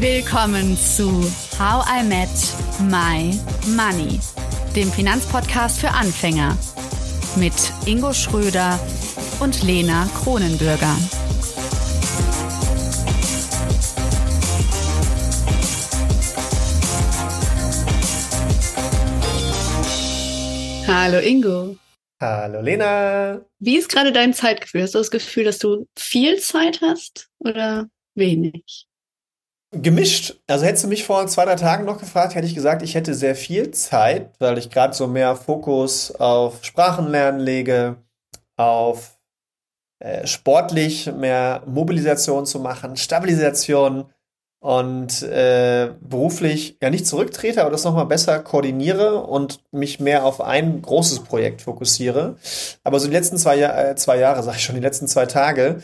Willkommen zu How I Met My Money, dem Finanzpodcast für Anfänger mit Ingo Schröder und Lena Kronenbürger. Hallo Ingo. Hallo Lena. Wie ist gerade dein Zeitgefühl? Hast du das Gefühl, dass du viel Zeit hast oder wenig? Gemischt. Also hättest du mich vor zwei, drei Tagen noch gefragt, hätte ich gesagt, ich hätte sehr viel Zeit, weil ich gerade so mehr Fokus auf Sprachenlernen lege, auf äh, sportlich mehr Mobilisation zu machen, Stabilisation und äh, beruflich ja nicht zurücktrete, aber das nochmal besser koordiniere und mich mehr auf ein großes Projekt fokussiere. Aber so die letzten zwei, äh, zwei Jahre, sage ich schon, die letzten zwei Tage,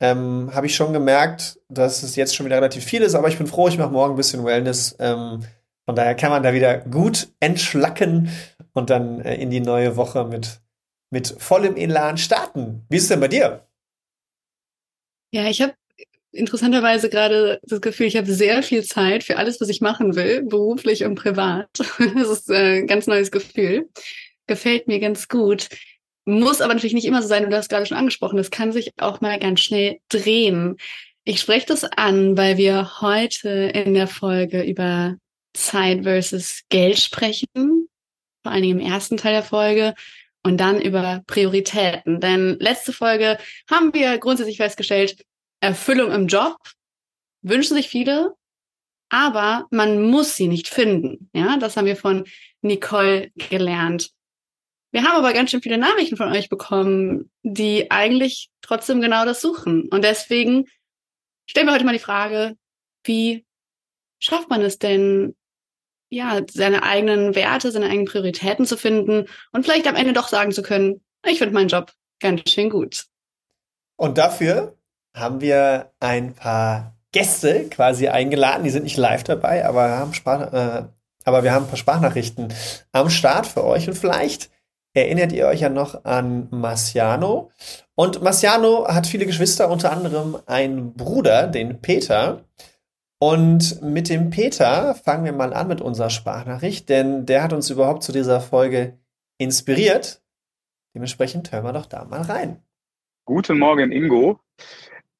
ähm, habe ich schon gemerkt, dass es jetzt schon wieder relativ viel ist, aber ich bin froh, ich mache morgen ein bisschen Wellness. Ähm, von daher kann man da wieder gut entschlacken und dann äh, in die neue Woche mit, mit vollem Elan starten. Wie ist es denn bei dir? Ja, ich habe interessanterweise gerade das Gefühl, ich habe sehr viel Zeit für alles, was ich machen will, beruflich und privat. Das ist äh, ein ganz neues Gefühl. Gefällt mir ganz gut. Muss aber natürlich nicht immer so sein, du hast gerade schon angesprochen, das kann sich auch mal ganz schnell drehen. Ich spreche das an, weil wir heute in der Folge über Zeit versus Geld sprechen, vor allen Dingen im ersten Teil der Folge und dann über Prioritäten. Denn letzte Folge haben wir grundsätzlich festgestellt, Erfüllung im Job wünschen sich viele, aber man muss sie nicht finden. Ja, das haben wir von Nicole gelernt. Wir haben aber ganz schön viele Nachrichten von euch bekommen, die eigentlich trotzdem genau das suchen. Und deswegen stellen wir heute mal die Frage, wie schafft man es denn, ja, seine eigenen Werte, seine eigenen Prioritäten zu finden und vielleicht am Ende doch sagen zu können, ich finde meinen Job ganz schön gut. Und dafür haben wir ein paar Gäste quasi eingeladen. Die sind nicht live dabei, aber, haben Sprach, äh, aber wir haben ein paar Sprachnachrichten am Start für euch. Und vielleicht erinnert ihr euch ja noch an Marciano. Und Marciano hat viele Geschwister, unter anderem einen Bruder, den Peter. Und mit dem Peter fangen wir mal an mit unserer Sprachnachricht, denn der hat uns überhaupt zu dieser Folge inspiriert. Dementsprechend hören wir doch da mal rein. Guten Morgen, Ingo.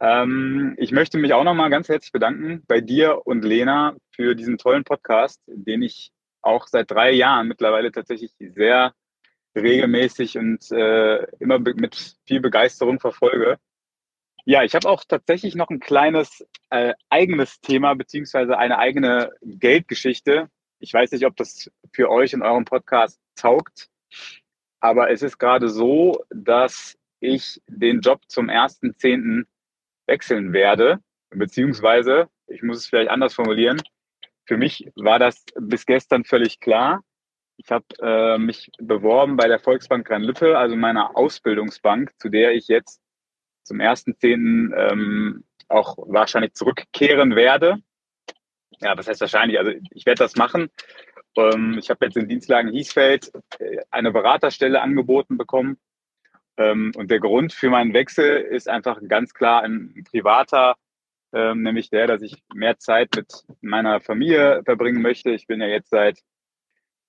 Ähm, ich möchte mich auch nochmal ganz herzlich bedanken bei dir und Lena für diesen tollen Podcast, den ich auch seit drei Jahren mittlerweile tatsächlich sehr regelmäßig und äh, immer mit viel Begeisterung verfolge. Ja, ich habe auch tatsächlich noch ein kleines äh, eigenes Thema beziehungsweise eine eigene Geldgeschichte. Ich weiß nicht, ob das für euch in eurem Podcast taugt, aber es ist gerade so, dass ich den Job zum 1.10 wechseln werde, beziehungsweise, ich muss es vielleicht anders formulieren, für mich war das bis gestern völlig klar. Ich habe äh, mich beworben bei der Volksbank Rhein-Lippe, also meiner Ausbildungsbank, zu der ich jetzt zum 1.10. Ähm, auch wahrscheinlich zurückkehren werde. Ja, was heißt wahrscheinlich? Also ich werde das machen. Ähm, ich habe jetzt in Dienstlagen Hiesfeld äh, eine Beraterstelle angeboten bekommen ähm, und der Grund für meinen Wechsel ist einfach ganz klar ein privater, ähm, nämlich der, dass ich mehr Zeit mit meiner Familie verbringen möchte. Ich bin ja jetzt seit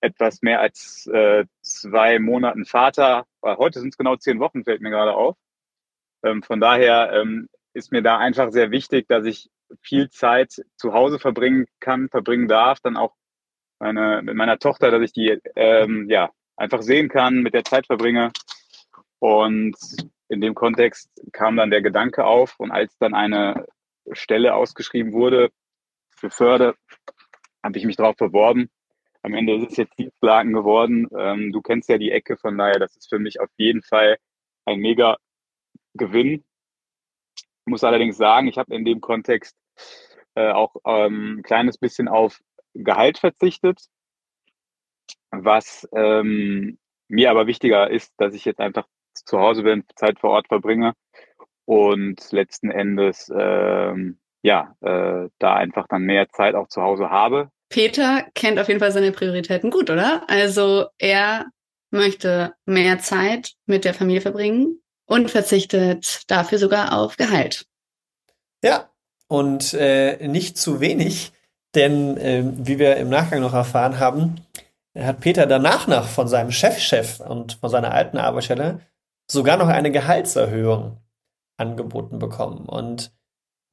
etwas mehr als äh, zwei Monaten Vater. Heute sind es genau zehn Wochen, fällt mir gerade auf. Ähm, von daher ähm, ist mir da einfach sehr wichtig, dass ich viel Zeit zu Hause verbringen kann, verbringen darf, dann auch meine, mit meiner Tochter, dass ich die ähm, ja einfach sehen kann, mit der Zeit verbringe. Und in dem Kontext kam dann der Gedanke auf und als dann eine Stelle ausgeschrieben wurde für Förde, habe ich mich darauf beworben. Am Ende ist es jetzt Dienstlagen geworden. Ähm, du kennst ja die Ecke, von daher, das ist für mich auf jeden Fall ein mega Gewinn. Ich muss allerdings sagen, ich habe in dem Kontext äh, auch ähm, ein kleines bisschen auf Gehalt verzichtet, was ähm, mir aber wichtiger ist, dass ich jetzt einfach zu Hause bin, Zeit vor Ort verbringe und letzten Endes ähm, ja äh, da einfach dann mehr Zeit auch zu Hause habe. Peter kennt auf jeden Fall seine Prioritäten gut, oder? Also er möchte mehr Zeit mit der Familie verbringen und verzichtet dafür sogar auf Gehalt. Ja, und äh, nicht zu wenig, denn äh, wie wir im Nachgang noch erfahren haben, hat Peter danach noch von seinem Chefchef -Chef und von seiner alten Arbeitsstelle sogar noch eine Gehaltserhöhung angeboten bekommen. Und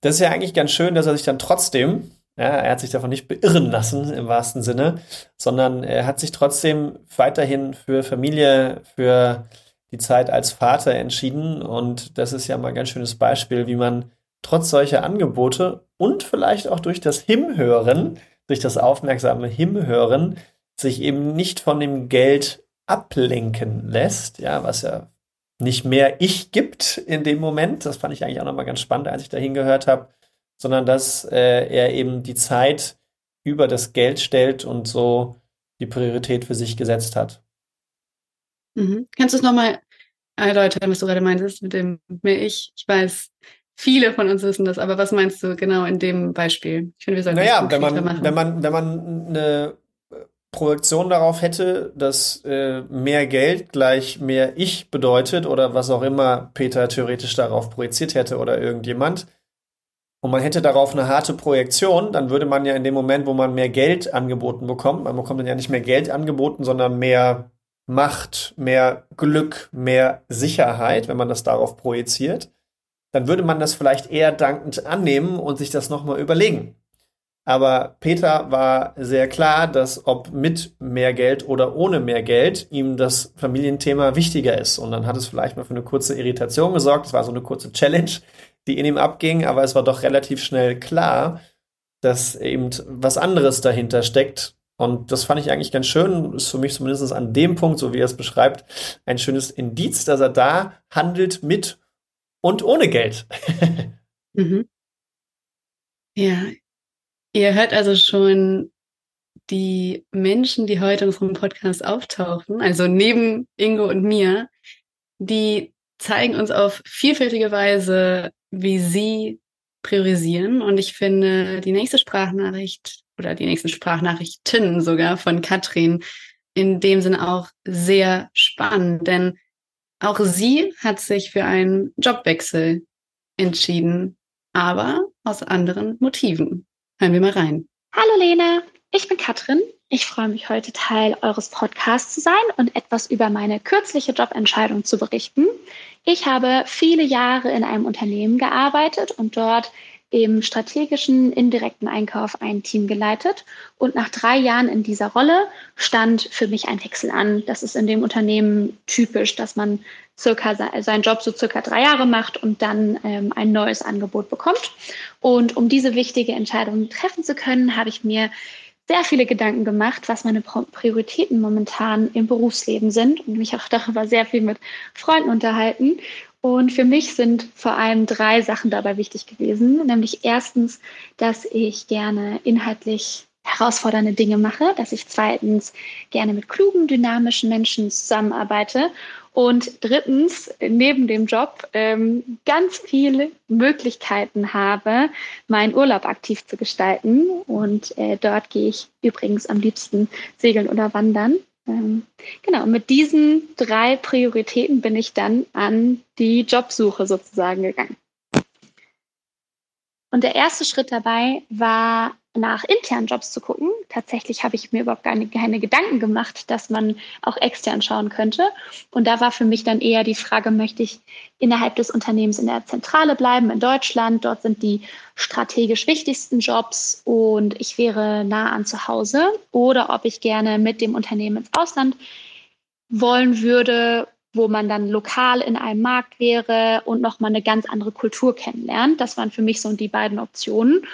das ist ja eigentlich ganz schön, dass er sich dann trotzdem, ja, er hat sich davon nicht beirren lassen im wahrsten Sinne, sondern er hat sich trotzdem weiterhin für Familie, für die Zeit als Vater entschieden. Und das ist ja mal ein ganz schönes Beispiel, wie man trotz solcher Angebote und vielleicht auch durch das Himhören, durch das aufmerksame Himhören, sich eben nicht von dem Geld ablenken lässt, ja, was ja nicht mehr ich gibt in dem Moment. Das fand ich eigentlich auch nochmal ganz spannend, als ich da hingehört habe, sondern dass äh, er eben die Zeit über das Geld stellt und so die Priorität für sich gesetzt hat. Mhm. Kannst du es nochmal erläutern, was du gerade meintest mit dem mehr ich? Ich weiß, viele von uns wissen das, aber was meinst du genau in dem Beispiel? Ich finde, wir sollten naja, das wenn man, machen. wenn man, wenn man eine Projektion darauf hätte, dass äh, mehr Geld gleich mehr Ich bedeutet oder was auch immer Peter theoretisch darauf projiziert hätte oder irgendjemand, und man hätte darauf eine harte Projektion, dann würde man ja in dem Moment, wo man mehr Geld angeboten bekommt, man bekommt dann ja nicht mehr Geld angeboten, sondern mehr Macht, mehr Glück, mehr Sicherheit, wenn man das darauf projiziert, dann würde man das vielleicht eher dankend annehmen und sich das nochmal überlegen. Aber Peter war sehr klar, dass ob mit mehr Geld oder ohne mehr Geld ihm das Familienthema wichtiger ist. Und dann hat es vielleicht mal für eine kurze Irritation gesorgt. Es war so eine kurze Challenge, die in ihm abging, aber es war doch relativ schnell klar, dass eben was anderes dahinter steckt. Und das fand ich eigentlich ganz schön. Ist für mich zumindest an dem Punkt, so wie er es beschreibt, ein schönes Indiz, dass er da handelt mit und ohne Geld. mhm. Ja, Ihr hört also schon die Menschen, die heute in unserem Podcast auftauchen, also neben Ingo und mir, die zeigen uns auf vielfältige Weise, wie sie priorisieren. Und ich finde, die nächste Sprachnachricht oder die nächsten Sprachnachrichten sogar von Katrin in dem Sinne auch sehr spannend, denn auch sie hat sich für einen Jobwechsel entschieden, aber aus anderen Motiven. Hören wir mal rein. Hallo Lene, ich bin Katrin. Ich freue mich heute Teil eures Podcasts zu sein und etwas über meine kürzliche Jobentscheidung zu berichten. Ich habe viele Jahre in einem Unternehmen gearbeitet und dort im strategischen indirekten Einkauf ein Team geleitet. Und nach drei Jahren in dieser Rolle stand für mich ein Wechsel an. Das ist in dem Unternehmen typisch, dass man circa seinen Job so circa drei Jahre macht und dann ähm, ein neues Angebot bekommt. Und um diese wichtige Entscheidung treffen zu können, habe ich mir sehr viele Gedanken gemacht, was meine Prioritäten momentan im Berufsleben sind und mich auch darüber sehr viel mit Freunden unterhalten. Und für mich sind vor allem drei Sachen dabei wichtig gewesen. Nämlich erstens, dass ich gerne inhaltlich herausfordernde Dinge mache, dass ich zweitens gerne mit klugen, dynamischen Menschen zusammenarbeite und drittens, neben dem Job ähm, ganz viele Möglichkeiten habe, meinen Urlaub aktiv zu gestalten. Und äh, dort gehe ich übrigens am liebsten segeln oder wandern. Ähm, genau, mit diesen drei Prioritäten bin ich dann an die Jobsuche sozusagen gegangen. Und der erste Schritt dabei war, nach internen Jobs zu gucken. Tatsächlich habe ich mir überhaupt keine, keine Gedanken gemacht, dass man auch extern schauen könnte. Und da war für mich dann eher die Frage, möchte ich innerhalb des Unternehmens in der Zentrale bleiben, in Deutschland? Dort sind die strategisch wichtigsten Jobs und ich wäre nah an zu Hause. Oder ob ich gerne mit dem Unternehmen ins Ausland wollen würde, wo man dann lokal in einem Markt wäre und nochmal eine ganz andere Kultur kennenlernt. Das waren für mich so die beiden Optionen.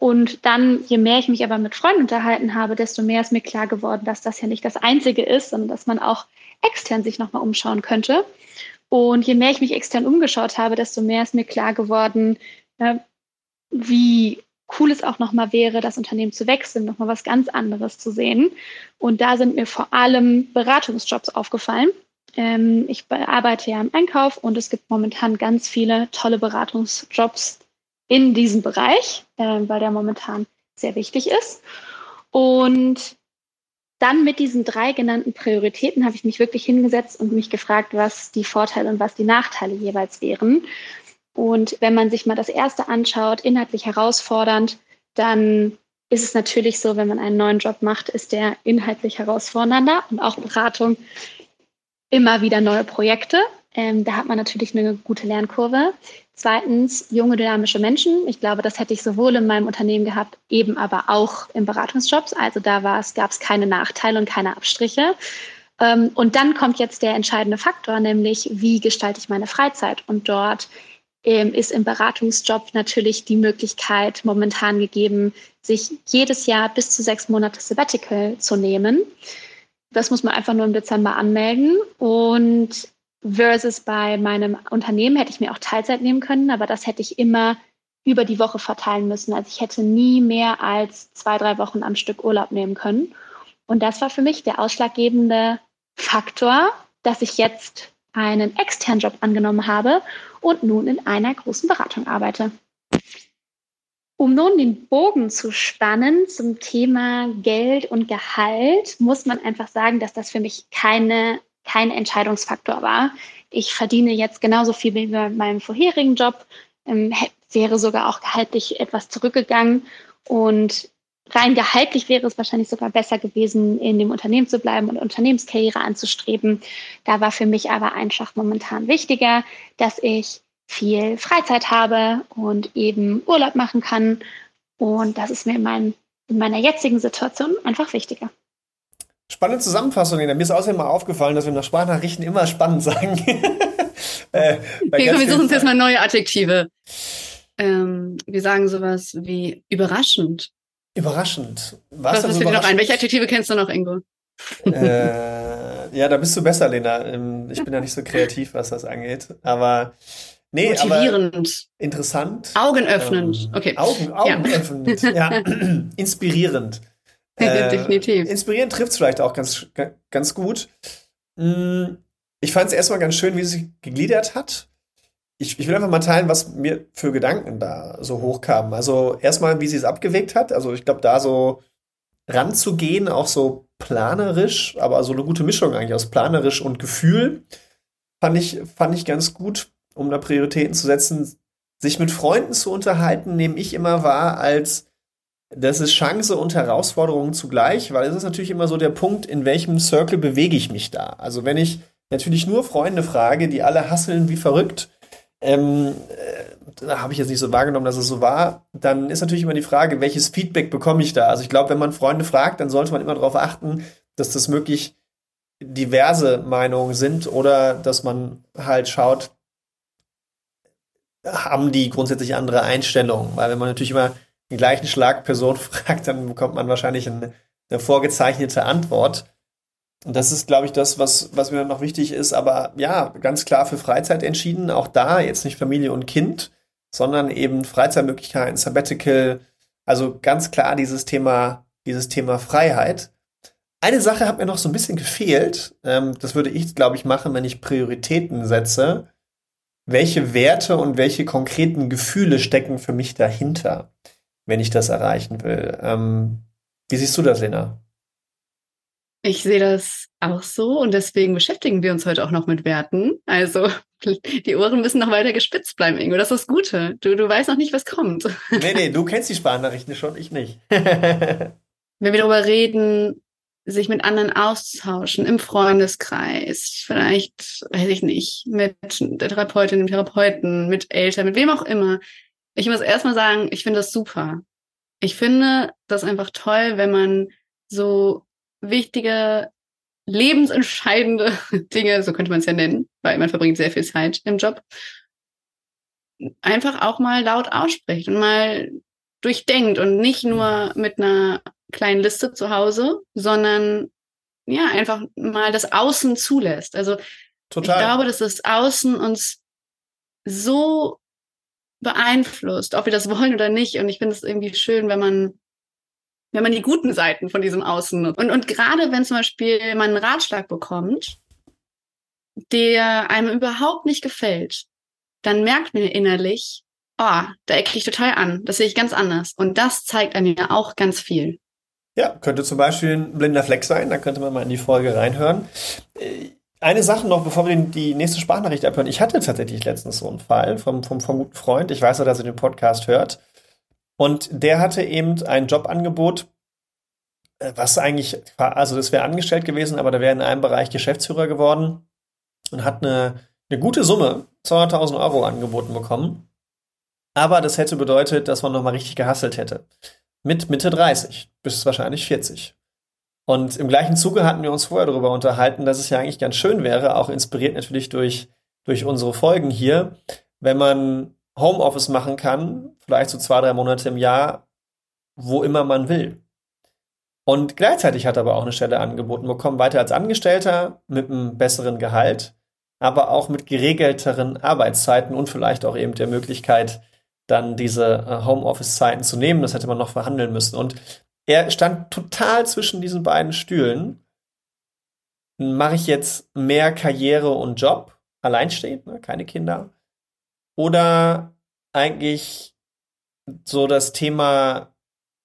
Und dann, je mehr ich mich aber mit Freunden unterhalten habe, desto mehr ist mir klar geworden, dass das ja nicht das Einzige ist, sondern dass man auch extern sich nochmal umschauen könnte. Und je mehr ich mich extern umgeschaut habe, desto mehr ist mir klar geworden, äh, wie cool es auch nochmal wäre, das Unternehmen zu wechseln, nochmal was ganz anderes zu sehen. Und da sind mir vor allem Beratungsjobs aufgefallen. Ähm, ich arbeite ja im Einkauf und es gibt momentan ganz viele tolle Beratungsjobs in diesem Bereich, äh, weil der momentan sehr wichtig ist. Und dann mit diesen drei genannten Prioritäten habe ich mich wirklich hingesetzt und mich gefragt, was die Vorteile und was die Nachteile jeweils wären. Und wenn man sich mal das erste anschaut, inhaltlich herausfordernd, dann ist es natürlich so, wenn man einen neuen Job macht, ist der inhaltlich herausfordernder und auch Beratung immer wieder neue Projekte. Ähm, da hat man natürlich eine gute Lernkurve. Zweitens, junge, dynamische Menschen. Ich glaube, das hätte ich sowohl in meinem Unternehmen gehabt, eben aber auch in Beratungsjobs. Also da gab es keine Nachteile und keine Abstriche. Ähm, und dann kommt jetzt der entscheidende Faktor, nämlich wie gestalte ich meine Freizeit? Und dort ähm, ist im Beratungsjob natürlich die Möglichkeit momentan gegeben, sich jedes Jahr bis zu sechs Monate Sabbatical zu nehmen. Das muss man einfach nur im Dezember anmelden. Und versus bei meinem Unternehmen hätte ich mir auch Teilzeit nehmen können, aber das hätte ich immer über die Woche verteilen müssen. Also ich hätte nie mehr als zwei, drei Wochen am Stück Urlaub nehmen können. Und das war für mich der ausschlaggebende Faktor, dass ich jetzt einen externen Job angenommen habe und nun in einer großen Beratung arbeite. Um nun den Bogen zu spannen zum Thema Geld und Gehalt, muss man einfach sagen, dass das für mich keine, kein Entscheidungsfaktor war. Ich verdiene jetzt genauso viel wie bei meinem vorherigen Job, ähm, wäre sogar auch gehaltlich etwas zurückgegangen und rein gehaltlich wäre es wahrscheinlich sogar besser gewesen, in dem Unternehmen zu bleiben und Unternehmenskarriere anzustreben. Da war für mich aber einfach momentan wichtiger, dass ich viel Freizeit habe und eben Urlaub machen kann. Und das ist mir in, mein, in meiner jetzigen Situation einfach wichtiger. Spannende Zusammenfassung. Mir ist außerdem mal aufgefallen, dass wir nach Sprachnachrichten immer spannend sagen. äh, okay, komm, wir suchen uns jetzt mal neue Adjektive. Ähm, wir sagen sowas wie überraschend. Überraschend. Was, Was fällt dir noch ein? Welche Adjektive kennst du noch, Ingo? äh, ja, da bist du besser, Lena. Ähm, ich bin ja nicht so kreativ, was das angeht. Aber nee, motivierend, aber interessant, augenöffnend. Ähm, okay, Augen, augenöffnend, ja, ja. inspirierend. Äh, Definitiv. Inspirierend trifft es vielleicht auch ganz, ganz gut. Hm, ich fand es erstmal ganz schön, wie sie sich gegliedert hat ich, ich will einfach mal teilen, was mir für Gedanken da so hochkamen. Also erstmal, wie sie es abgewegt hat. Also ich glaube, da so ranzugehen, auch so planerisch, aber so eine gute Mischung eigentlich aus planerisch und Gefühl, fand ich, fand ich ganz gut, um da Prioritäten zu setzen. Sich mit Freunden zu unterhalten, nehme ich immer wahr als das ist Chance und Herausforderung zugleich, weil es ist natürlich immer so der Punkt, in welchem Circle bewege ich mich da. Also wenn ich natürlich nur Freunde frage, die alle hasseln wie verrückt, ähm, äh, habe ich jetzt nicht so wahrgenommen, dass es so war, dann ist natürlich immer die Frage, welches Feedback bekomme ich da? Also ich glaube, wenn man Freunde fragt, dann sollte man immer darauf achten, dass das möglich diverse Meinungen sind oder dass man halt schaut, haben die grundsätzlich andere Einstellungen? Weil wenn man natürlich immer den gleichen Schlag Person fragt, dann bekommt man wahrscheinlich eine, eine vorgezeichnete Antwort. Und das ist, glaube ich, das, was, was mir noch wichtig ist. Aber ja, ganz klar für Freizeit entschieden. Auch da jetzt nicht Familie und Kind, sondern eben Freizeitmöglichkeiten, Sabbatical. Also ganz klar dieses Thema, dieses Thema Freiheit. Eine Sache hat mir noch so ein bisschen gefehlt. Ähm, das würde ich, glaube ich, machen, wenn ich Prioritäten setze. Welche Werte und welche konkreten Gefühle stecken für mich dahinter, wenn ich das erreichen will? Ähm, wie siehst du das, Lena? Ich sehe das auch so und deswegen beschäftigen wir uns heute auch noch mit Werten. Also die Ohren müssen noch weiter gespitzt bleiben, Ingo. Das ist das Gute. Du, du weißt noch nicht, was kommt. Nee, nee, du kennst die Sparnachrichten schon, ich nicht. Wenn wir darüber reden, sich mit anderen auszutauschen, im Freundeskreis, vielleicht, weiß ich nicht, mit der Therapeutin, dem Therapeuten, mit Eltern, mit wem auch immer. Ich muss erstmal sagen, ich finde das super. Ich finde das einfach toll, wenn man so wichtige, lebensentscheidende Dinge, so könnte man es ja nennen, weil man verbringt sehr viel Zeit im Job, einfach auch mal laut ausspricht und mal durchdenkt und nicht nur mit einer kleinen Liste zu Hause, sondern ja, einfach mal das Außen zulässt. Also Total. ich glaube, dass das Außen uns so beeinflusst, ob wir das wollen oder nicht. Und ich finde es irgendwie schön, wenn man wenn man die guten Seiten von diesem Außen nutzt. Und, und gerade wenn zum Beispiel man einen Ratschlag bekommt, der einem überhaupt nicht gefällt, dann merkt man innerlich, oh, da ecke ich total an. Das sehe ich ganz anders. Und das zeigt einem ja auch ganz viel. Ja, könnte zum Beispiel ein blinder Fleck sein. Da könnte man mal in die Folge reinhören. Eine Sache noch, bevor wir die nächste Sprachnachricht abhören. Ich hatte tatsächlich letztens so einen Fall vom, vom, vom guten Freund. Ich weiß ja, dass er den Podcast hört. Und der hatte eben ein Jobangebot, äh, was eigentlich, also das wäre angestellt gewesen, aber der wäre in einem Bereich Geschäftsführer geworden und hat eine, eine gute Summe, 200.000 Euro angeboten bekommen. Aber das hätte bedeutet, dass man nochmal richtig gehasselt hätte. Mit Mitte 30 bis wahrscheinlich 40. Und im gleichen Zuge hatten wir uns vorher darüber unterhalten, dass es ja eigentlich ganz schön wäre, auch inspiriert natürlich durch, durch unsere Folgen hier, wenn man Homeoffice machen kann, vielleicht so zwei, drei Monate im Jahr, wo immer man will. Und gleichzeitig hat er aber auch eine Stelle angeboten bekommen, weiter als Angestellter mit einem besseren Gehalt, aber auch mit geregelteren Arbeitszeiten und vielleicht auch eben der Möglichkeit, dann diese äh, Homeoffice-Zeiten zu nehmen. Das hätte man noch verhandeln müssen. Und er stand total zwischen diesen beiden Stühlen. Mache ich jetzt mehr Karriere und Job, alleinstehend, ne, keine Kinder? Oder eigentlich so das Thema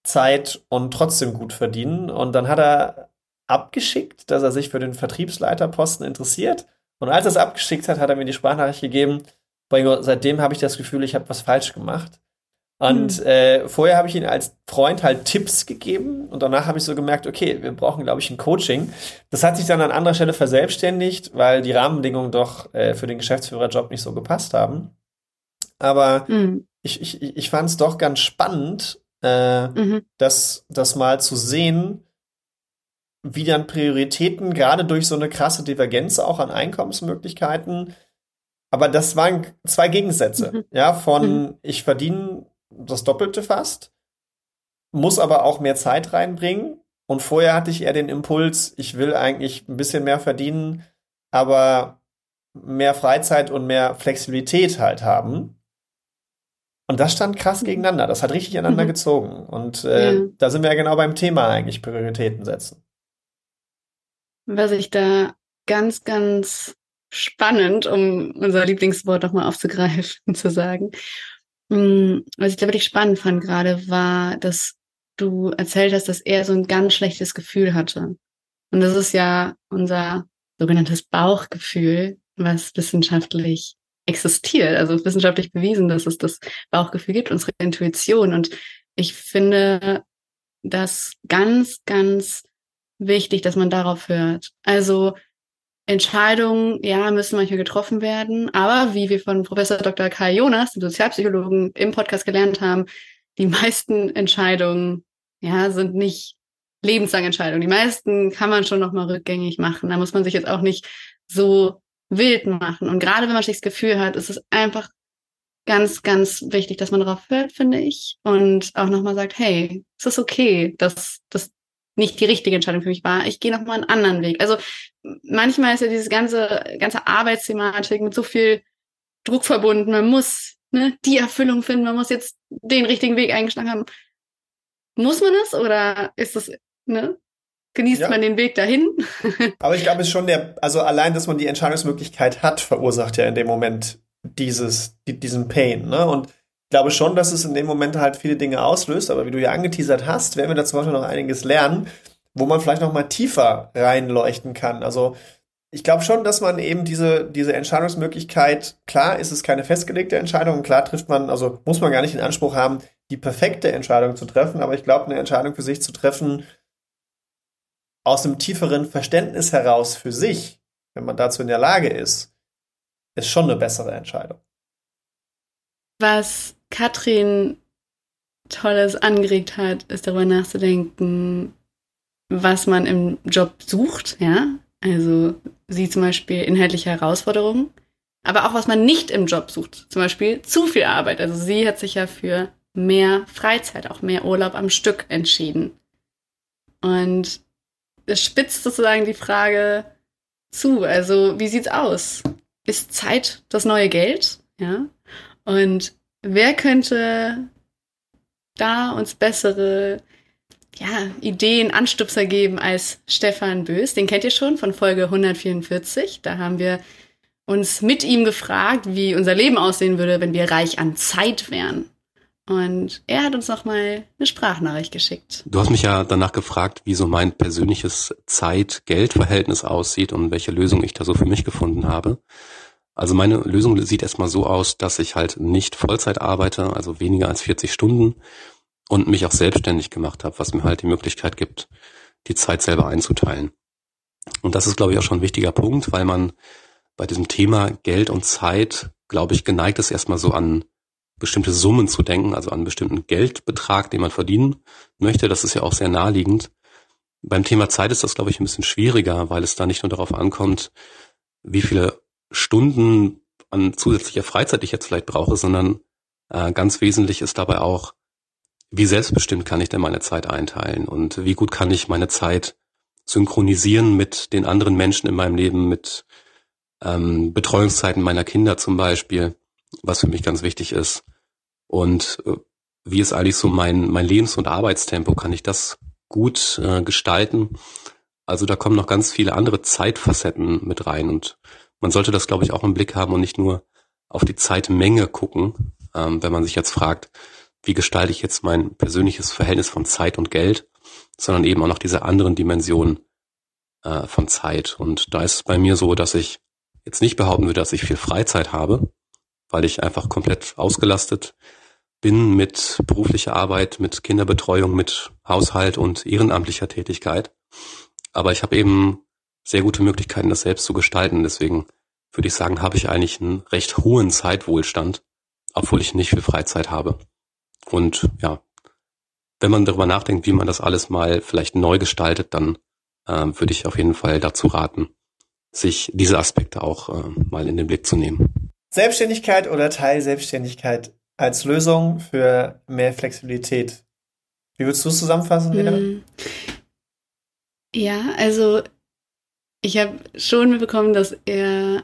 Zeit und trotzdem gut verdienen? Und dann hat er abgeschickt, dass er sich für den Vertriebsleiterposten interessiert. Und als er es abgeschickt hat, hat er mir die Sprachnachricht gegeben, seitdem habe ich das Gefühl, ich habe was falsch gemacht. Und hm. äh, vorher habe ich ihn als Freund halt Tipps gegeben und danach habe ich so gemerkt, okay, wir brauchen, glaube ich, ein Coaching. Das hat sich dann an anderer Stelle verselbstständigt, weil die Rahmenbedingungen doch äh, für den Geschäftsführerjob nicht so gepasst haben. Aber hm. ich, ich, ich fand es doch ganz spannend, äh, mhm. das, das mal zu sehen, wie dann Prioritäten gerade durch so eine krasse Divergenz auch an Einkommensmöglichkeiten aber das waren zwei Gegensätze. Mhm. Ja, von mhm. ich verdiene das Doppelte fast, muss aber auch mehr Zeit reinbringen. Und vorher hatte ich eher den Impuls, ich will eigentlich ein bisschen mehr verdienen, aber mehr Freizeit und mehr Flexibilität halt haben. Und das stand krass mhm. gegeneinander. Das hat richtig aneinander mhm. gezogen. Und äh, ja. da sind wir ja genau beim Thema eigentlich Prioritäten setzen. Was ich da ganz, ganz spannend, um unser Lieblingswort nochmal aufzugreifen, zu sagen, was ich da wirklich spannend fand gerade, war, dass du erzählt hast, dass er so ein ganz schlechtes Gefühl hatte. Und das ist ja unser sogenanntes Bauchgefühl, was wissenschaftlich existiert, also wissenschaftlich bewiesen, dass es das Bauchgefühl gibt, unsere Intuition. Und ich finde das ganz, ganz wichtig, dass man darauf hört. Also Entscheidungen, ja, müssen manchmal getroffen werden. Aber wie wir von Professor Dr. Kai Jonas, dem Sozialpsychologen, im Podcast gelernt haben, die meisten Entscheidungen, ja, sind nicht lebenslange Entscheidungen. Die meisten kann man schon nochmal rückgängig machen. Da muss man sich jetzt auch nicht so wild machen. Und gerade wenn man sich das Gefühl hat, ist es einfach ganz, ganz wichtig, dass man darauf hört, finde ich. Und auch nochmal sagt, hey, es ist okay, dass, dass nicht die richtige Entscheidung für mich war. Ich gehe noch mal einen anderen Weg. Also manchmal ist ja dieses ganze ganze Arbeitsthematik mit so viel Druck verbunden. Man muss ne, die Erfüllung finden. Man muss jetzt den richtigen Weg eingeschlagen haben. Muss man das oder ist das ne? Genießt ja. man den Weg dahin? Aber ich glaube, es ist schon der, also allein, dass man die Entscheidungsmöglichkeit hat, verursacht ja in dem Moment dieses, diesen Pain, ne? Und glaube schon, dass es in dem Moment halt viele Dinge auslöst, aber wie du ja angeteasert hast, werden wir da zum Beispiel noch einiges lernen, wo man vielleicht noch mal tiefer reinleuchten kann. Also ich glaube schon, dass man eben diese, diese Entscheidungsmöglichkeit, klar ist es keine festgelegte Entscheidung, klar trifft man, also muss man gar nicht den Anspruch haben, die perfekte Entscheidung zu treffen, aber ich glaube, eine Entscheidung für sich zu treffen, aus einem tieferen Verständnis heraus für sich, wenn man dazu in der Lage ist, ist schon eine bessere Entscheidung. Was Katrin Tolles angeregt hat, ist darüber nachzudenken, was man im Job sucht, ja. Also sie zum Beispiel inhaltliche Herausforderungen, aber auch was man nicht im Job sucht. Zum Beispiel zu viel Arbeit. Also sie hat sich ja für mehr Freizeit, auch mehr Urlaub am Stück entschieden. Und es spitzt sozusagen die Frage zu. Also wie sieht's aus? Ist Zeit das neue Geld? Ja. Und wer könnte da uns bessere ja, Ideen, Anstupser geben als Stefan Bös. Den kennt ihr schon von Folge 144. Da haben wir uns mit ihm gefragt, wie unser Leben aussehen würde, wenn wir reich an Zeit wären. Und er hat uns nochmal eine Sprachnachricht geschickt. Du hast mich ja danach gefragt, wie so mein persönliches Zeit-Geld-Verhältnis aussieht und welche Lösung ich da so für mich gefunden habe. Also meine Lösung sieht erstmal so aus, dass ich halt nicht Vollzeit arbeite, also weniger als 40 Stunden und mich auch selbstständig gemacht habe, was mir halt die Möglichkeit gibt, die Zeit selber einzuteilen. Und das ist, glaube ich, auch schon ein wichtiger Punkt, weil man bei diesem Thema Geld und Zeit, glaube ich, geneigt ist erstmal so an bestimmte Summen zu denken, also an einen bestimmten Geldbetrag, den man verdienen möchte. Das ist ja auch sehr naheliegend. Beim Thema Zeit ist das, glaube ich, ein bisschen schwieriger, weil es da nicht nur darauf ankommt, wie viele Stunden an zusätzlicher Freizeit ich jetzt vielleicht brauche, sondern äh, ganz wesentlich ist dabei auch, wie selbstbestimmt kann ich denn meine Zeit einteilen und wie gut kann ich meine Zeit synchronisieren mit den anderen Menschen in meinem Leben, mit ähm, Betreuungszeiten meiner Kinder zum Beispiel was für mich ganz wichtig ist. Und äh, wie ist eigentlich so mein, mein Lebens- und Arbeitstempo? Kann ich das gut äh, gestalten? Also da kommen noch ganz viele andere Zeitfacetten mit rein und man sollte das, glaube ich, auch im Blick haben und nicht nur auf die Zeitmenge gucken, ähm, wenn man sich jetzt fragt, wie gestalte ich jetzt mein persönliches Verhältnis von Zeit und Geld, sondern eben auch noch diese anderen Dimensionen äh, von Zeit. Und da ist es bei mir so, dass ich jetzt nicht behaupten würde, dass ich viel Freizeit habe, weil ich einfach komplett ausgelastet bin mit beruflicher Arbeit, mit Kinderbetreuung, mit Haushalt und ehrenamtlicher Tätigkeit. Aber ich habe eben sehr gute Möglichkeiten, das selbst zu gestalten. Deswegen würde ich sagen, habe ich eigentlich einen recht hohen Zeitwohlstand, obwohl ich nicht viel Freizeit habe. Und ja, wenn man darüber nachdenkt, wie man das alles mal vielleicht neu gestaltet, dann äh, würde ich auf jeden Fall dazu raten, sich diese Aspekte auch äh, mal in den Blick zu nehmen. Selbstständigkeit oder Teilselbstständigkeit als Lösung für mehr Flexibilität. Wie würdest du es zusammenfassen, Lena? Hm. Ja, also ich habe schon mitbekommen, dass er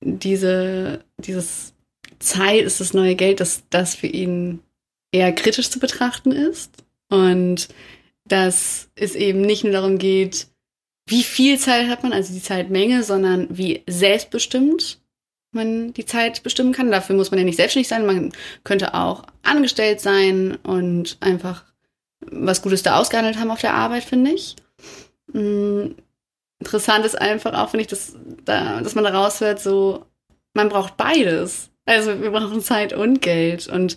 diese, dieses Zeit ist das neue Geld, dass das für ihn eher kritisch zu betrachten ist. Und dass es eben nicht nur darum geht, wie viel Zeit hat man, also die Zeitmenge, sondern wie selbstbestimmt man die Zeit bestimmen kann. Dafür muss man ja nicht selbstständig sein. Man könnte auch angestellt sein und einfach was Gutes da ausgehandelt haben auf der Arbeit, finde ich. Interessant ist einfach auch, finde ich, dass, da, dass man da raushört, so, man braucht beides. Also wir brauchen Zeit und Geld. Und,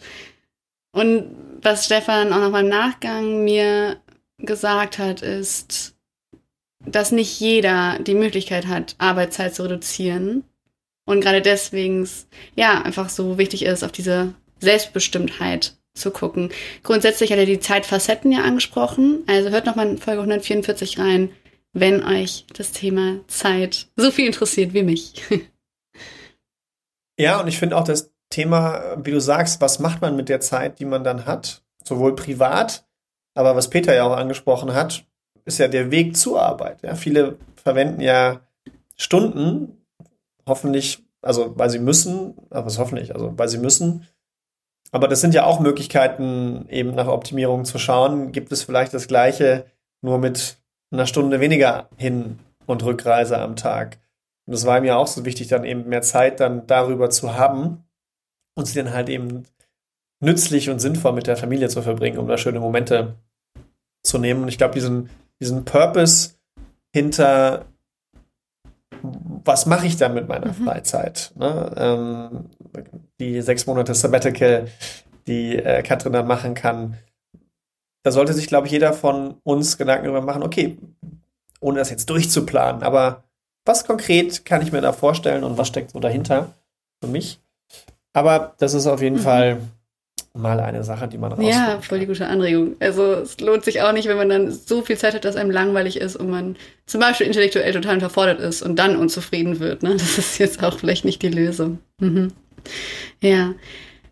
und was Stefan auch noch mal im Nachgang mir gesagt hat, ist, dass nicht jeder die Möglichkeit hat, Arbeitszeit zu reduzieren und gerade deswegen ja einfach so wichtig ist, auf diese Selbstbestimmtheit zu gucken. Grundsätzlich hat er die Zeitfacetten ja angesprochen. Also hört nochmal in Folge 144 rein, wenn euch das Thema Zeit so viel interessiert wie mich. Ja, und ich finde auch das Thema, wie du sagst, was macht man mit der Zeit, die man dann hat, sowohl privat, aber was Peter ja auch angesprochen hat, ist ja der Weg zur Arbeit. Ja, viele verwenden ja Stunden hoffentlich, also weil sie müssen, aber es hoffentlich, also weil sie müssen. Aber das sind ja auch Möglichkeiten, eben nach Optimierung zu schauen. Gibt es vielleicht das Gleiche, nur mit einer Stunde weniger Hin- und Rückreise am Tag? Und das war mir auch so wichtig, dann eben mehr Zeit dann darüber zu haben und sie dann halt eben nützlich und sinnvoll mit der Familie zu verbringen, um da schöne Momente zu nehmen. Und ich glaube, diesen, diesen Purpose hinter was mache ich dann mit meiner mhm. Freizeit? Ne? Ähm, die sechs Monate Sabbatical, die äh, Katrin dann machen kann. Da sollte sich, glaube ich, jeder von uns Gedanken darüber machen, okay, ohne das jetzt durchzuplanen, aber was konkret kann ich mir da vorstellen und was steckt so dahinter für mich? Aber das ist auf jeden mhm. Fall mal eine Sache, die man raus. Ja, voll die gute Anregung. Also es lohnt sich auch nicht, wenn man dann so viel Zeit hat, dass einem langweilig ist und man zum Beispiel intellektuell total unterfordert ist und dann unzufrieden wird. Ne? Das ist jetzt auch vielleicht nicht die Lösung. Mhm. Ja,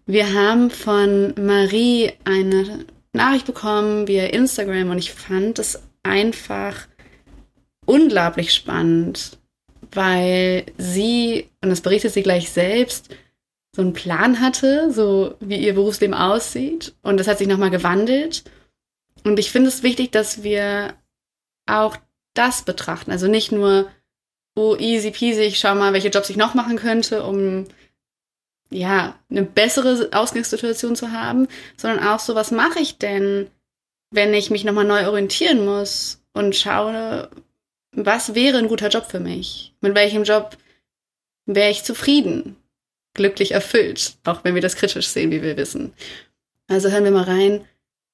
wir haben von Marie eine Nachricht bekommen via Instagram und ich fand es einfach unglaublich spannend, weil sie, und das berichtet sie gleich selbst, so einen Plan hatte, so wie ihr Berufsleben aussieht. Und das hat sich nochmal gewandelt. Und ich finde es wichtig, dass wir auch das betrachten. Also nicht nur, oh, easy peasy, ich schau mal, welche Jobs ich noch machen könnte, um ja, eine bessere Ausgangssituation zu haben, sondern auch so, was mache ich denn, wenn ich mich nochmal neu orientieren muss und schaue, was wäre ein guter Job für mich? Mit welchem Job wäre ich zufrieden, glücklich erfüllt, auch wenn wir das kritisch sehen, wie wir wissen. Also hören wir mal rein,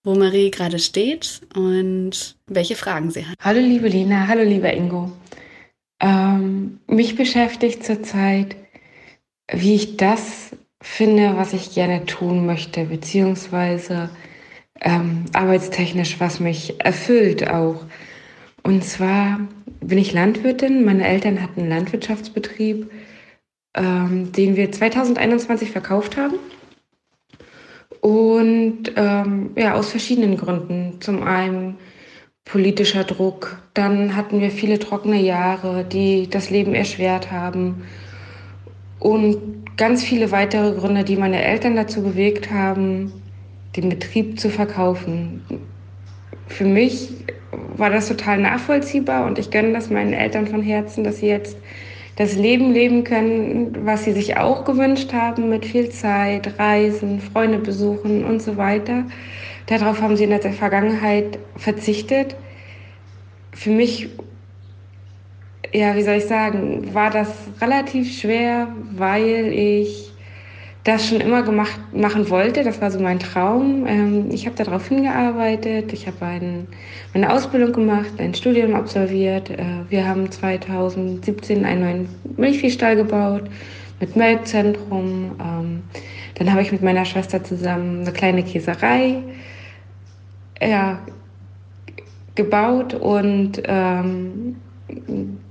wo Marie gerade steht und welche Fragen sie hat. Hallo liebe Lena, hallo lieber Ingo. Ähm, mich beschäftigt zurzeit, wie ich das finde, was ich gerne tun möchte, beziehungsweise ähm, arbeitstechnisch, was mich erfüllt auch. Und zwar bin ich Landwirtin. Meine Eltern hatten einen Landwirtschaftsbetrieb, ähm, den wir 2021 verkauft haben. Und ähm, ja, aus verschiedenen Gründen. Zum einen politischer Druck, dann hatten wir viele trockene Jahre, die das Leben erschwert haben. Und ganz viele weitere Gründe, die meine Eltern dazu bewegt haben, den Betrieb zu verkaufen. Für mich war das total nachvollziehbar und ich gönne das meinen Eltern von Herzen, dass sie jetzt das Leben leben können, was sie sich auch gewünscht haben, mit viel Zeit, Reisen, Freunde besuchen und so weiter. Darauf haben sie in der Vergangenheit verzichtet. Für mich, ja, wie soll ich sagen, war das relativ schwer, weil ich das schon immer gemacht, machen wollte. Das war so mein Traum. Ähm, ich habe darauf hingearbeitet. Ich habe ein, eine Ausbildung gemacht, ein Studium absolviert. Äh, wir haben 2017 einen neuen Milchviehstall gebaut mit Melkzentrum. Ähm, dann habe ich mit meiner Schwester zusammen eine kleine Käserei ja, gebaut und ähm,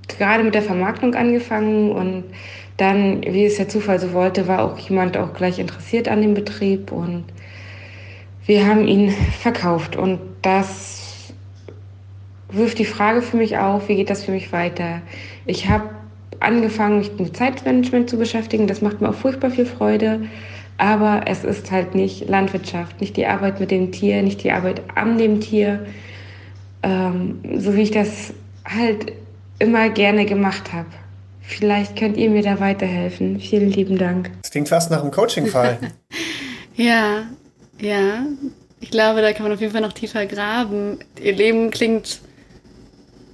gerade mit der Vermarktung angefangen und dann, wie es der Zufall so wollte, war auch jemand auch gleich interessiert an dem Betrieb und wir haben ihn verkauft. Und das wirft die Frage für mich auf, wie geht das für mich weiter? Ich habe angefangen, mich mit Zeitmanagement zu beschäftigen. Das macht mir auch furchtbar viel Freude. Aber es ist halt nicht Landwirtschaft, nicht die Arbeit mit dem Tier, nicht die Arbeit an dem Tier, ähm, so wie ich das halt immer gerne gemacht habe. Vielleicht könnt ihr mir da weiterhelfen. Vielen lieben Dank. Das klingt fast nach einem Coaching-Fall. ja, ja. Ich glaube, da kann man auf jeden Fall noch tiefer graben. Ihr Leben klingt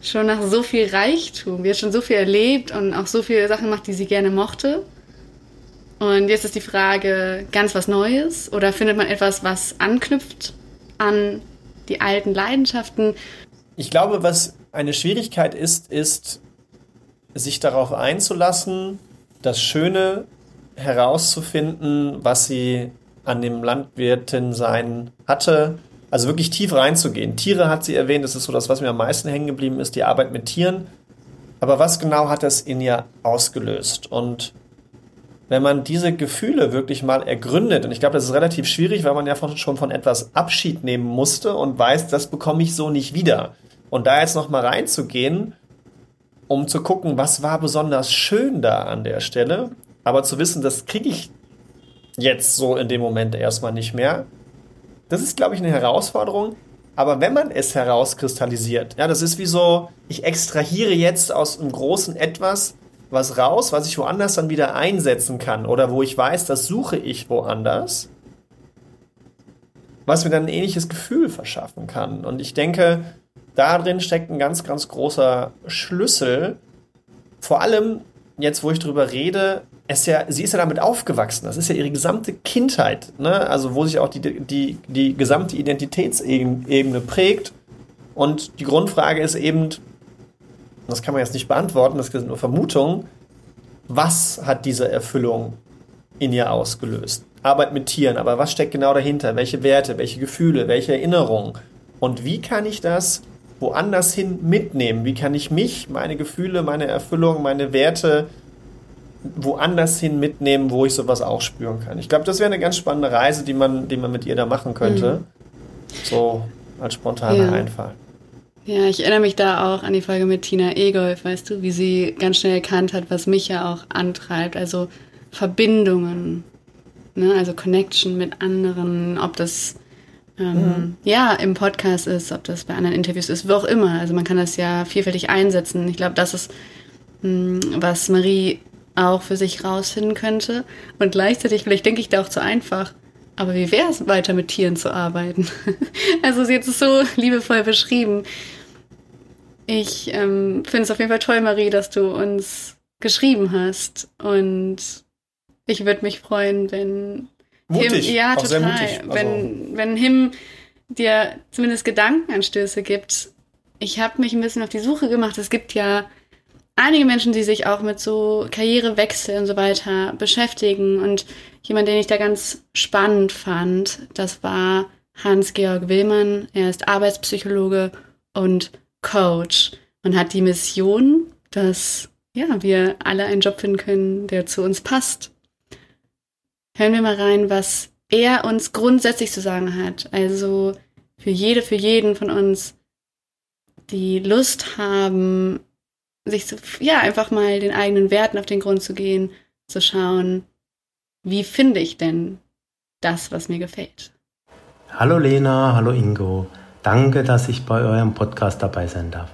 schon nach so viel Reichtum. Sie hat schon so viel erlebt und auch so viele Sachen gemacht, die sie gerne mochte. Und jetzt ist die Frage, ganz was Neues? Oder findet man etwas, was anknüpft an die alten Leidenschaften? Ich glaube, was eine Schwierigkeit ist, ist, sich darauf einzulassen, das Schöne herauszufinden, was sie an dem Landwirtin sein hatte. Also wirklich tief reinzugehen. Tiere hat sie erwähnt, das ist so das, was mir am meisten hängen geblieben ist, die Arbeit mit Tieren. Aber was genau hat das in ihr ausgelöst? Und wenn man diese Gefühle wirklich mal ergründet, und ich glaube, das ist relativ schwierig, weil man ja schon von etwas Abschied nehmen musste und weiß, das bekomme ich so nicht wieder. Und da jetzt noch mal reinzugehen um zu gucken, was war besonders schön da an der Stelle. Aber zu wissen, das kriege ich jetzt so in dem Moment erstmal nicht mehr. Das ist, glaube ich, eine Herausforderung. Aber wenn man es herauskristallisiert, ja, das ist wie so, ich extrahiere jetzt aus einem großen Etwas was raus, was ich woanders dann wieder einsetzen kann oder wo ich weiß, das suche ich woanders, was mir dann ein ähnliches Gefühl verschaffen kann. Und ich denke, darin steckt ein ganz, ganz großer Schlüssel. Vor allem, jetzt wo ich drüber rede, ist ja, sie ist ja damit aufgewachsen. Das ist ja ihre gesamte Kindheit, ne? also wo sich auch die, die, die gesamte Identitätsebene prägt. Und die Grundfrage ist eben, das kann man jetzt nicht beantworten, das sind nur Vermutungen, was hat diese Erfüllung in ihr ausgelöst? Arbeit mit Tieren, aber was steckt genau dahinter? Welche Werte, welche Gefühle, welche Erinnerungen? Und wie kann ich das woanders hin mitnehmen? Wie kann ich mich, meine Gefühle, meine Erfüllung, meine Werte woanders hin mitnehmen, wo ich sowas auch spüren kann? Ich glaube, das wäre eine ganz spannende Reise, die man, die man mit ihr da machen könnte. Mhm. So als spontaner ja. Einfall. Ja, ich erinnere mich da auch an die Folge mit Tina Egolf, weißt du, wie sie ganz schnell erkannt hat, was mich ja auch antreibt. Also Verbindungen, ne? also Connection mit anderen, ob das ähm, mhm. ja, im Podcast ist, ob das bei anderen Interviews ist, wo auch immer. Also man kann das ja vielfältig einsetzen. Ich glaube, das ist, mh, hm, was Marie auch für sich rausfinden könnte. Und gleichzeitig, vielleicht denke ich da auch zu einfach, aber wie wäre es, weiter mit Tieren zu arbeiten? also sie hat es so liebevoll beschrieben. Ich ähm, finde es auf jeden Fall toll, Marie, dass du uns geschrieben hast. Und ich würde mich freuen, wenn mutig, Him, ja, auch total. mutig. Also, wenn, wenn Him dir zumindest Gedankenanstöße gibt. Ich habe mich ein bisschen auf die Suche gemacht. Es gibt ja einige Menschen, die sich auch mit so Karrierewechsel und so weiter beschäftigen. Und jemand, den ich da ganz spannend fand, das war Hans-Georg Willmann. Er ist Arbeitspsychologe und Coach und hat die Mission, dass ja, wir alle einen Job finden können, der zu uns passt. Hören wir mal rein, was er uns grundsätzlich zu sagen hat. Also für jede, für jeden von uns, die Lust haben, sich zu, ja, einfach mal den eigenen Werten auf den Grund zu gehen, zu schauen, wie finde ich denn das, was mir gefällt. Hallo Lena, hallo Ingo. Danke, dass ich bei eurem Podcast dabei sein darf.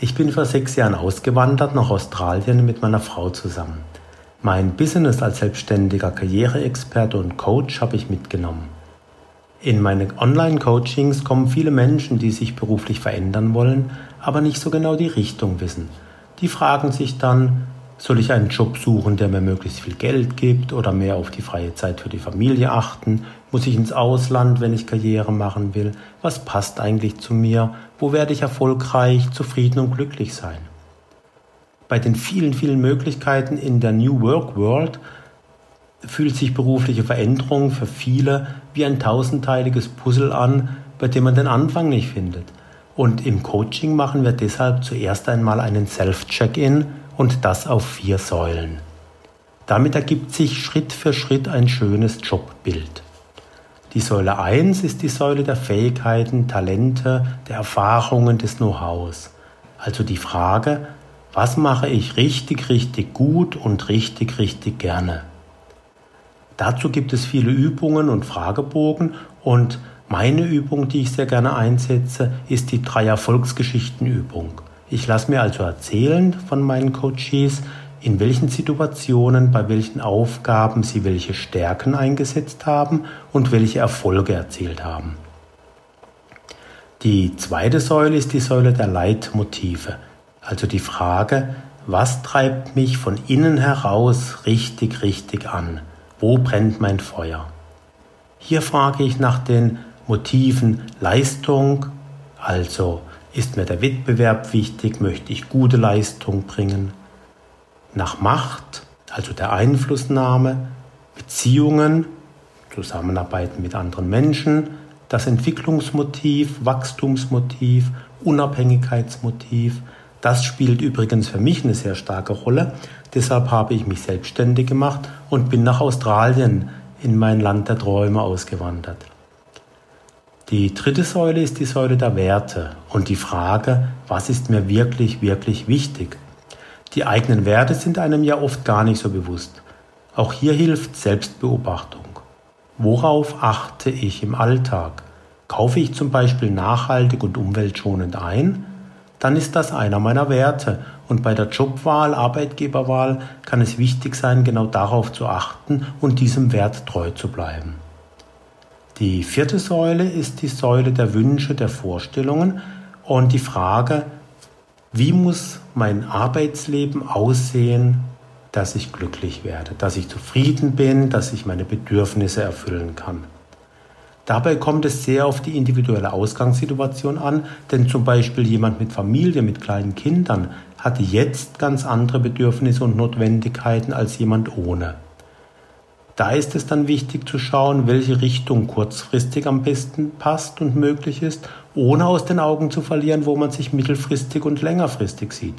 Ich bin vor sechs Jahren ausgewandert nach Australien mit meiner Frau zusammen. Mein Business als selbstständiger Karriereexperte und Coach habe ich mitgenommen. In meine Online-Coachings kommen viele Menschen, die sich beruflich verändern wollen, aber nicht so genau die Richtung wissen. Die fragen sich dann, soll ich einen Job suchen, der mir möglichst viel Geld gibt oder mehr auf die freie Zeit für die Familie achten? Muss ich ins Ausland, wenn ich Karriere machen will? Was passt eigentlich zu mir? Wo werde ich erfolgreich, zufrieden und glücklich sein? Bei den vielen, vielen Möglichkeiten in der New Work World fühlt sich berufliche Veränderung für viele wie ein tausendteiliges Puzzle an, bei dem man den Anfang nicht findet. Und im Coaching machen wir deshalb zuerst einmal einen Self-Check-In und das auf vier Säulen. Damit ergibt sich Schritt für Schritt ein schönes Jobbild. Die Säule 1 ist die Säule der Fähigkeiten, Talente, der Erfahrungen, des Know-hows. Also die Frage, was mache ich richtig, richtig gut und richtig, richtig gerne? Dazu gibt es viele Übungen und Fragebogen und meine Übung, die ich sehr gerne einsetze, ist die drei Erfolgsgeschichtenübung. Ich lasse mir also erzählen von meinen Coaches, in welchen Situationen, bei welchen Aufgaben sie welche Stärken eingesetzt haben und welche Erfolge erzielt haben. Die zweite Säule ist die Säule der Leitmotive. Also die Frage, was treibt mich von innen heraus richtig, richtig an? Wo brennt mein Feuer? Hier frage ich nach den Motiven Leistung, also ist mir der Wettbewerb wichtig, möchte ich gute Leistung bringen? Nach Macht, also der Einflussnahme, Beziehungen, Zusammenarbeiten mit anderen Menschen, das Entwicklungsmotiv, Wachstumsmotiv, Unabhängigkeitsmotiv, das spielt übrigens für mich eine sehr starke Rolle. Deshalb habe ich mich selbstständig gemacht und bin nach Australien in mein Land der Träume ausgewandert. Die dritte Säule ist die Säule der Werte und die Frage, was ist mir wirklich, wirklich wichtig? Die eigenen Werte sind einem ja oft gar nicht so bewusst. Auch hier hilft Selbstbeobachtung. Worauf achte ich im Alltag? Kaufe ich zum Beispiel nachhaltig und umweltschonend ein? Dann ist das einer meiner Werte. Und bei der Jobwahl, Arbeitgeberwahl kann es wichtig sein, genau darauf zu achten und diesem Wert treu zu bleiben. Die vierte Säule ist die Säule der Wünsche, der Vorstellungen und die Frage, wie muss mein Arbeitsleben aussehen, dass ich glücklich werde, dass ich zufrieden bin, dass ich meine Bedürfnisse erfüllen kann. Dabei kommt es sehr auf die individuelle Ausgangssituation an, denn zum Beispiel jemand mit Familie, mit kleinen Kindern hat jetzt ganz andere Bedürfnisse und Notwendigkeiten als jemand ohne. Da ist es dann wichtig zu schauen, welche Richtung kurzfristig am besten passt und möglich ist, ohne aus den Augen zu verlieren, wo man sich mittelfristig und längerfristig sieht.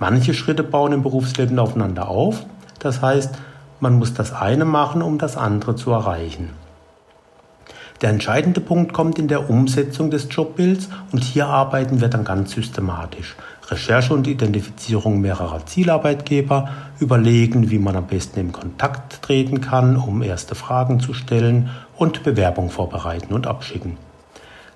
Manche Schritte bauen im Berufsleben aufeinander auf, das heißt, man muss das eine machen, um das andere zu erreichen. Der entscheidende Punkt kommt in der Umsetzung des Jobbilds und hier arbeiten wir dann ganz systematisch. Recherche und Identifizierung mehrerer Zielarbeitgeber, überlegen, wie man am besten in Kontakt treten kann, um erste Fragen zu stellen und Bewerbung vorbereiten und abschicken.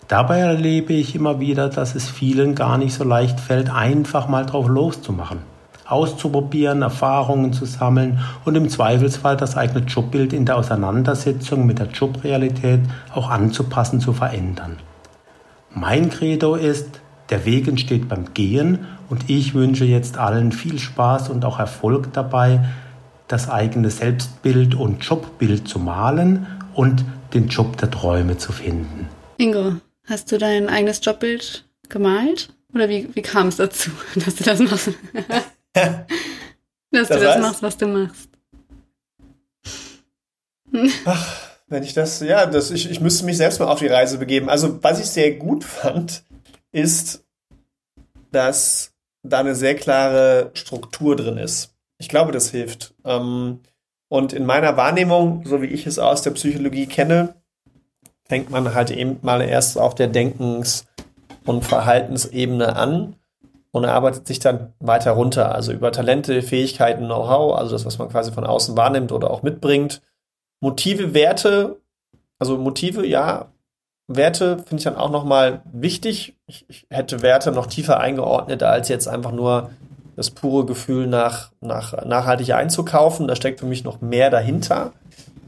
Dabei erlebe ich immer wieder, dass es vielen gar nicht so leicht fällt, einfach mal drauf loszumachen. Auszuprobieren, Erfahrungen zu sammeln und im Zweifelsfall das eigene Jobbild in der Auseinandersetzung mit der Jobrealität auch anzupassen, zu verändern. Mein Credo ist, der Weg entsteht beim Gehen und ich wünsche jetzt allen viel Spaß und auch Erfolg dabei, das eigene Selbstbild und Jobbild zu malen und den Job der Träume zu finden. Ingo, hast du dein eigenes Jobbild gemalt? Oder wie, wie kam es dazu, dass du das machst? dass das du das machst, was du machst. Ach, wenn ich das, ja, das, ich, ich müsste mich selbst mal auf die Reise begeben. Also, was ich sehr gut fand, ist, dass da eine sehr klare Struktur drin ist. Ich glaube, das hilft. Ähm, und in meiner Wahrnehmung, so wie ich es aus der Psychologie kenne, fängt man halt eben mal erst auf der Denkens- und Verhaltensebene an und arbeitet sich dann weiter runter. Also über Talente, Fähigkeiten, Know-how, also das, was man quasi von außen wahrnimmt oder auch mitbringt. Motive, Werte, also Motive, ja, Werte finde ich dann auch nochmal wichtig. Ich, ich, hätte Werte noch tiefer eingeordnet, als jetzt einfach nur das pure Gefühl nach, nach nachhaltig einzukaufen. Da steckt für mich noch mehr dahinter.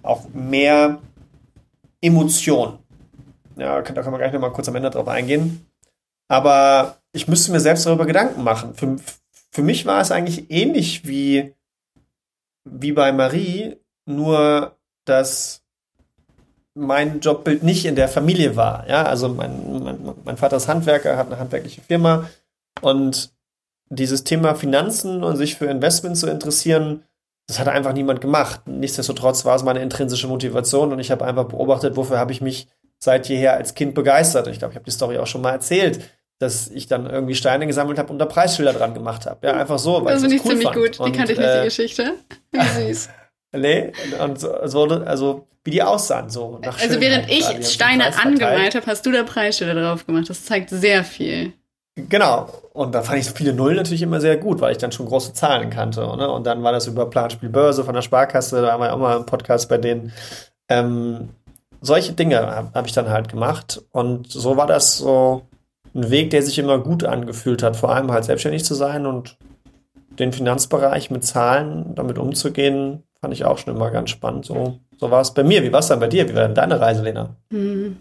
Auch mehr Emotion. Ja, da können wir gleich nochmal kurz am Ende drauf eingehen. Aber ich müsste mir selbst darüber Gedanken machen. Für, für mich war es eigentlich ähnlich wie, wie bei Marie, nur dass mein Jobbild nicht in der Familie war. Ja, also mein, mein, mein Vater ist Handwerker, hat eine handwerkliche Firma und dieses Thema Finanzen und sich für Investment zu interessieren, das hat einfach niemand gemacht. Nichtsdestotrotz war es meine intrinsische Motivation und ich habe einfach beobachtet, wofür habe ich mich seit jeher als Kind begeistert. Ich glaube, ich habe die Story auch schon mal erzählt, dass ich dann irgendwie Steine gesammelt habe und da Preisschilder dran gemacht habe. Ja, einfach so. Weil das finde ich cool ziemlich fand. gut. Die und, kannte ich nicht, äh, die Geschichte. Wie süß. nee, und so, also wie die aussahen, so nach Also während ich Steine angemalt habe, hast du da Preisschilder drauf gemacht. Das zeigt sehr viel. Genau. Und da fand ich viele Nullen natürlich immer sehr gut, weil ich dann schon große Zahlen kannte. Ne? Und dann war das über Planspiel Börse von der Sparkasse, da haben wir auch mal einen Podcast bei denen. Ähm, solche Dinge habe hab ich dann halt gemacht. Und so war das so ein Weg, der sich immer gut angefühlt hat, vor allem halt selbstständig zu sein und den Finanzbereich mit Zahlen damit umzugehen, fand ich auch schon immer ganz spannend. So, so war es bei mir. Wie war es dann bei dir? Wie war denn deine Reise, Lena? Hm.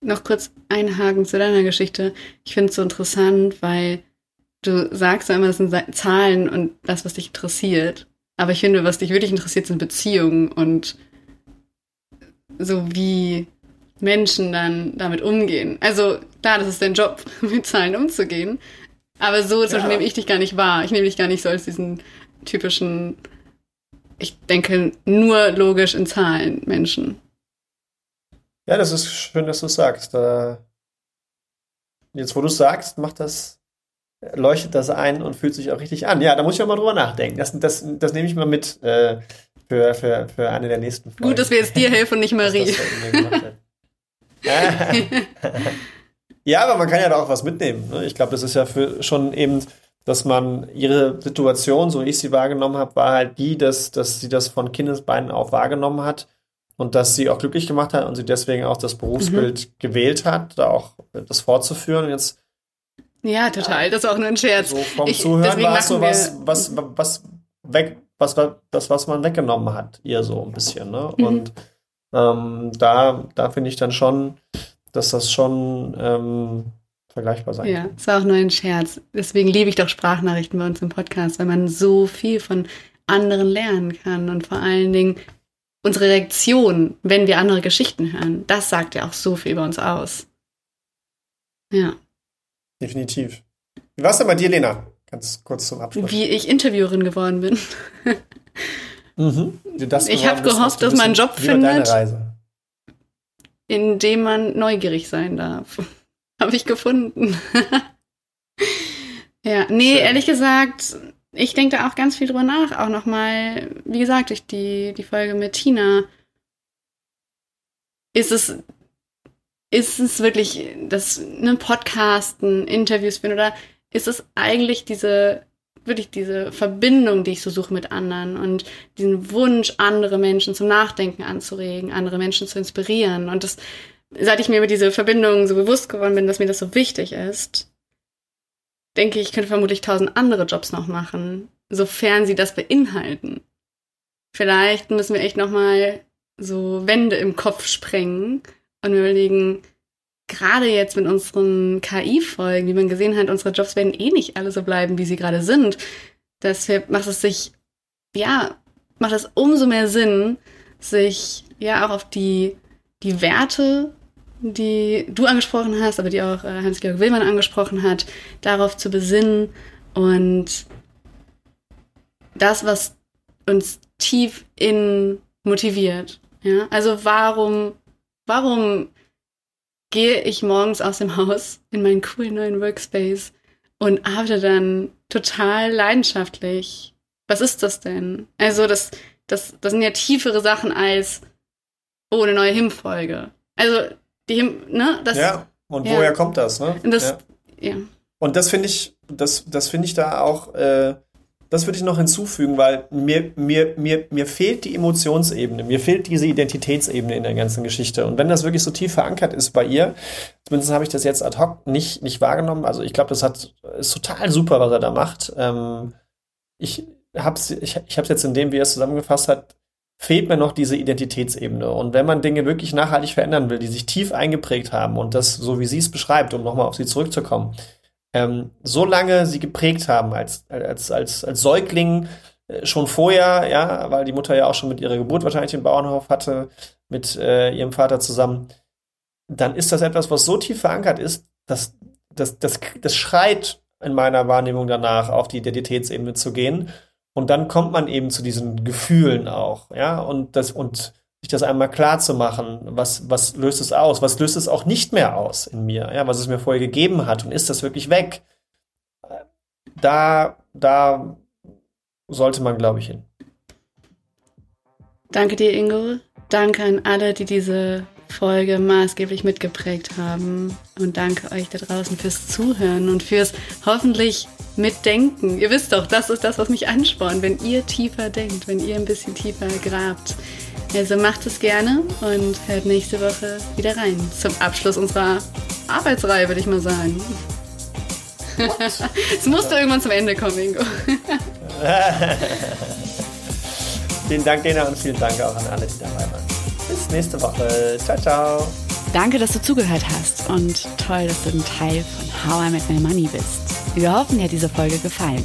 Noch kurz einhaken zu deiner Geschichte. Ich finde es so interessant, weil du sagst ja immer, das sind Zahlen und das, was dich interessiert. Aber ich finde, was dich wirklich interessiert, sind Beziehungen und so wie Menschen dann damit umgehen. Also klar, das ist dein Job, mit Zahlen umzugehen. Aber so zum ja. nehme ich dich gar nicht wahr. Ich nehme dich gar nicht so als diesen typischen, ich denke nur logisch in Zahlen Menschen. Ja, das ist schön, dass du es sagst. Jetzt, wo du es sagst, macht das, leuchtet das ein und fühlt sich auch richtig an. Ja, da muss ich auch mal drüber nachdenken. Das, das, das nehme ich mal mit äh, für, für, für eine der nächsten Folgen. Gut, dass wir jetzt dir helfen und nicht Marie. Ja, aber man kann ja da auch was mitnehmen. Ne? Ich glaube, das ist ja für schon eben, dass man ihre Situation, so wie ich sie wahrgenommen habe, war halt die, dass, dass sie das von Kindesbeinen auf wahrgenommen hat und dass sie auch glücklich gemacht hat und sie deswegen auch das Berufsbild mhm. gewählt hat, da auch das fortzuführen. Jetzt ja, total. Das ist auch nur ein Scherz. So vom ich, Zuhören war es so was, was, was weg, was, das, was man weggenommen hat, ihr so ein bisschen. Ne? Mhm. Und ähm, da, da finde ich dann schon, dass das schon ähm, vergleichbar sein Ja, es war auch nur ein Scherz. Deswegen liebe ich doch Sprachnachrichten bei uns im Podcast, weil man so viel von anderen lernen kann und vor allen Dingen unsere Reaktion, wenn wir andere Geschichten hören, das sagt ja auch so viel über uns aus. Ja. Definitiv. Wie war es denn bei dir, Lena? Ganz kurz zum Abschluss. Wie ich Interviewerin geworden bin. Mhm. ich habe gehofft, dass man einen Job findet, in dem man neugierig sein darf. habe ich gefunden. ja, nee, Schön. ehrlich gesagt, ich denke da auch ganz viel drüber nach. Auch nochmal, wie gesagt, durch die, die Folge mit Tina. Ist es, ist es wirklich das, ne, Podcasten, Interviews finden oder ist es eigentlich diese wirklich diese Verbindung, die ich so suche mit anderen und diesen Wunsch, andere Menschen zum Nachdenken anzuregen, andere Menschen zu inspirieren. Und das, seit ich mir über diese Verbindung so bewusst geworden bin, dass mir das so wichtig ist, denke, ich könnte vermutlich tausend andere Jobs noch machen, sofern sie das beinhalten. Vielleicht müssen wir echt nochmal so Wände im Kopf sprengen und überlegen, gerade jetzt mit unseren KI-Folgen, wie man gesehen hat, unsere Jobs werden eh nicht alle so bleiben, wie sie gerade sind. Deshalb macht es sich, ja, macht es umso mehr Sinn, sich ja auch auf die, die Werte, die du angesprochen hast, aber die auch äh, Hans-Georg Willmann angesprochen hat, darauf zu besinnen und das, was uns tief in motiviert. Ja, also warum, warum gehe ich morgens aus dem Haus in meinen coolen neuen Workspace und arbeite dann total leidenschaftlich. Was ist das denn? Also, das, das, das sind ja tiefere Sachen als, oh, eine neue Hymnfolge. Also, die Hymn, ne? Das, ja, und ja. woher kommt das, ne? Das, ja. ja. Und das finde ich, das, das finde ich da auch, äh, das würde ich noch hinzufügen, weil mir, mir, mir, mir fehlt die Emotionsebene, mir fehlt diese Identitätsebene in der ganzen Geschichte. Und wenn das wirklich so tief verankert ist bei ihr, zumindest habe ich das jetzt ad hoc nicht, nicht wahrgenommen. Also ich glaube, das hat, ist total super, was er da macht. Ähm, ich habe es ich, ich jetzt in dem, wie er es zusammengefasst hat, fehlt mir noch diese Identitätsebene. Und wenn man Dinge wirklich nachhaltig verändern will, die sich tief eingeprägt haben und das, so wie sie es beschreibt, um nochmal auf sie zurückzukommen, ähm, so lange sie geprägt haben als, als, als, als Säugling, äh, schon vorher, ja, weil die Mutter ja auch schon mit ihrer Geburt wahrscheinlich den Bauernhof hatte, mit äh, ihrem Vater zusammen, dann ist das etwas, was so tief verankert ist, dass das, das, das schreit in meiner Wahrnehmung danach, auf die Identitätsebene zu gehen. Und dann kommt man eben zu diesen Gefühlen auch, ja, und das, und sich das einmal klar zu machen, was, was löst es aus, was löst es auch nicht mehr aus in mir, ja, was es mir vorher gegeben hat und ist das wirklich weg? Da, da sollte man, glaube ich, hin. Danke dir, Ingo. Danke an alle, die diese Folge maßgeblich mitgeprägt haben. Und danke euch da draußen fürs Zuhören und fürs hoffentlich Mitdenken. Ihr wisst doch, das ist das, was mich anspornt, wenn ihr tiefer denkt, wenn ihr ein bisschen tiefer grabt. Also macht es gerne und hört nächste Woche wieder rein. Zum Abschluss unserer Arbeitsreihe, würde ich mal sagen. es musste irgendwann zum Ende kommen, Ingo. vielen Dank, Dena, und vielen Dank auch an alle, die dabei waren. Bis nächste Woche. Ciao, ciao. Danke, dass du zugehört hast und toll, dass du ein Teil von How I Met My Money bist. Wir hoffen, dir hat diese Folge gefallen.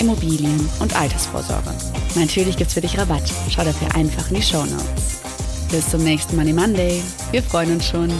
Immobilien und Altersvorsorge. Natürlich gibt's für dich Rabatt. Schau dafür einfach in die Show Notes. Bis zum nächsten Money Monday. Wir freuen uns schon.